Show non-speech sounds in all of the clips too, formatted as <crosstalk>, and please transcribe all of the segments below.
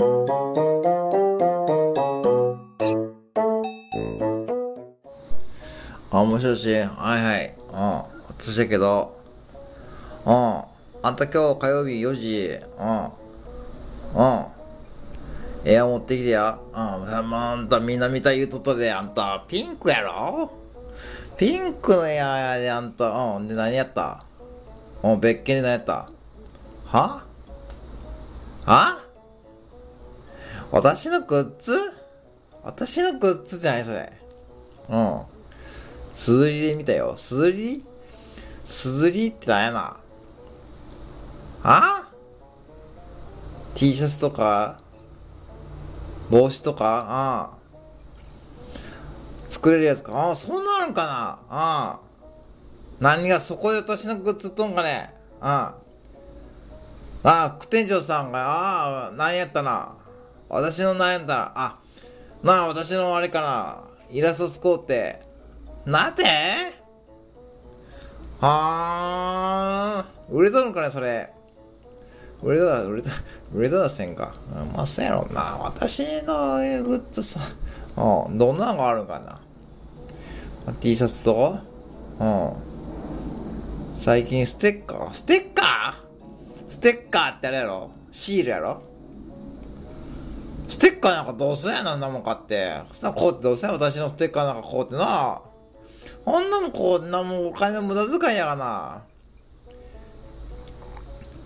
あ、もしもし、はいはい。うん。私だけど、うん。あんた今日火曜日4時、うん。うん。エア持ってきてや。うん。あんたみんな見た言うとったで、あんたピンクやろ？ピンクのエアやで、あんた。うん。で、何やった？うん、別件で何やった？は？は？私のグッズ？私のグッズって何それ？うん。すずりで見たよ。すずり？すずりって何やな？あ ?T シャツとか？帽子とか？ああ。作れるやつか？ああ、そんなのかな？ああ。何がそこで私のグッズとんかね？ああ。ああ、副店長さんが、ああ、何やったな？私の何やったら、あ、なあ、私のあれかな。イラスト使うって。なぜはあ、売れとるかね、それ。売れとる、売れと、売れとるせんか。まあ、そうやろな。私のグッズさ、うん、どんなのがあるんかな。T シャツとうん。最近ステッカー？ステッカー？ステッカーってあれやろ？シールやろ？ッカーなんかどうすんやな、んなもん買って。そしたらこうってどうすんや私のステッカーなんかこうってな。ほんなもんこんなもんお金の無駄遣いやがな。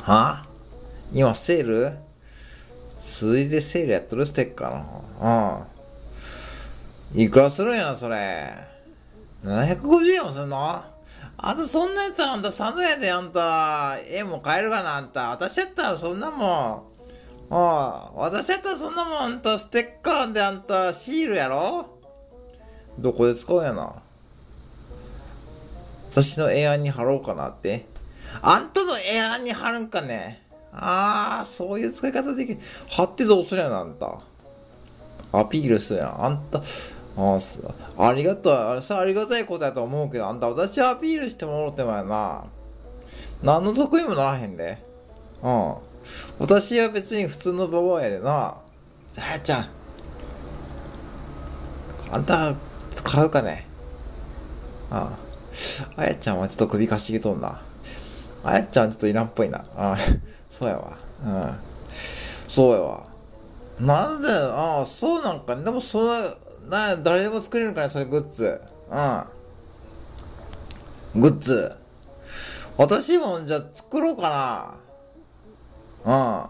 は？今セール？数字でセールやっとるステッカーの。うん。いくらするんやな、それ。750円もすんの？あんたそんなやったらあんた3円であんた、絵も買えるかなあんた。私やったらそんなもん。ああ、私やったらそんなもんあんたステッカーであんたシールやろ？どこで使うんやな？私のエアに貼ろうかなって。あんたのエアに貼るんかね？ああ、そういう使い方できる。貼ってどうするやな、あんた？アピールするやん。あんた、あありがとう。それありがたいことやと思うけど、あんた私アピールしてもろてもやな。何の得にもならへんで。うん。私は別に普通のババアやでな。じゃあやちゃん。あんた、買うかね。ああ。あやちゃんはちょっと首かしげとんな。あやちゃんちょっといらんっぽいな。ああ、そうやわ。うん。そうやわ。なんで、ああ、そうなんか、ねでもそれ、な、誰でも作れるからね、それグッズ。うん。グッズ。私もじゃあ作ろうかな。うん。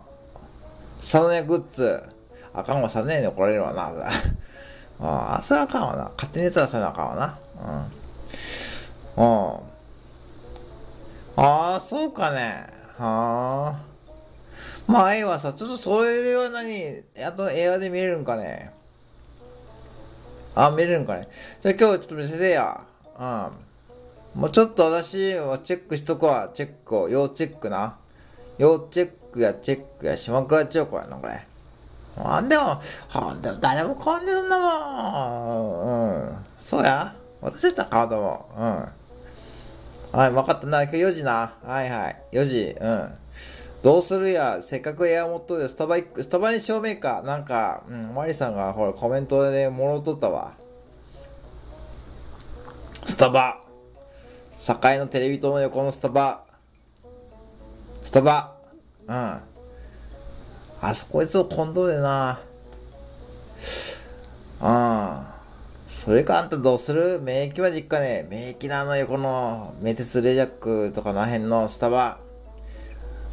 サノヤグッズ。あかんわ、サノヤに怒られるわな、それ。あ <laughs> あ、それあかんわな。勝手にやったらそれあかんわな。うん。うん。ああ、そうかね。はあ。まあ、ええわさ、ちょっとそれは何、あと映画で見れるんかね。あ、見れるんかね。じゃあ今日ちょっと見せてや。うん。もうちょっと私はチェックしとくわ。チェックを。要チェックな。要チェックやチェックや島倉千代子やな、これ。あんでも、ほんでも誰もこんでんだもん。うん。そうや。私だったら買うと思う。うん。はい、分かったな。今日4時な。はいはい。4時。うん。どうするや。せっかくエアモットでスタバ行く、スタバにしようめか。なんか、うん、マリさんがほらコメントでもろとったわ。スタバ。堺のテレビ塔の横のスタバ。スタバ。うん。あそこいつを混同でな。うん。それかあんたどうする？免疫まで行くかね免疫なのよ、この、メテツレジャックとかの辺のスタバ。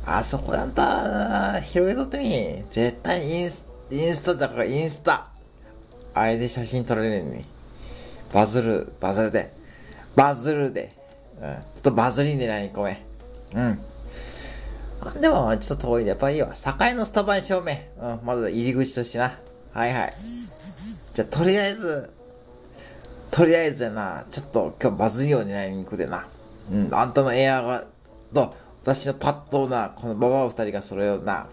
あそこであんた、広げとってみ。絶対インス、インスタだからインスタ。あれで写真撮られるのに。バズる、バズるで。バズるで。うん。ちょっとバズりんでない、ごめん。うん。でも、ちょっと遠いで、やっぱいいわ。境のスタバにしよう。ん。まず入り口としてな。はいはい。じゃ、とりあえず、とりあえずやな、ちょっと今日バズりを狙いに行くでな。うん、あんたのエアーが、と、私のパッドな、このババア二人がそれをな、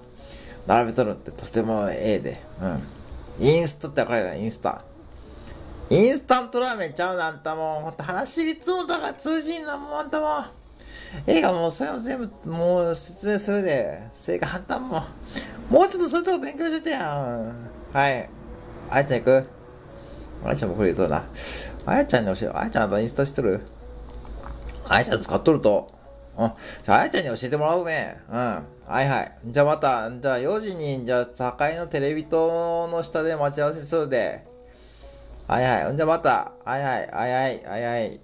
並べとるってとてもええで。うん。インスタってわかるよな、インスタ。インスタントラーメンちゃうな、あんたも。ほんと話いつもだから通じんな、もうあんたも。映画もうそれも全部、もう説明するで。それがあんたも、もうちょっとそういうとこ勉強してやん。はい。あやちゃん行く？あやちゃんもこれ言うとな？あやちゃんに教え、あやちゃんあんたインスタしてる？あやちゃん使っとると。うん。じゃあ、あやちゃんに教えてもらうべ。うん。はいはい。じゃあまた、じゃあ4時に、じゃあ、境のテレビ塔の下で待ち合わせするで。はいはい。じゃあまた。はいはい。はいはい。はいはい。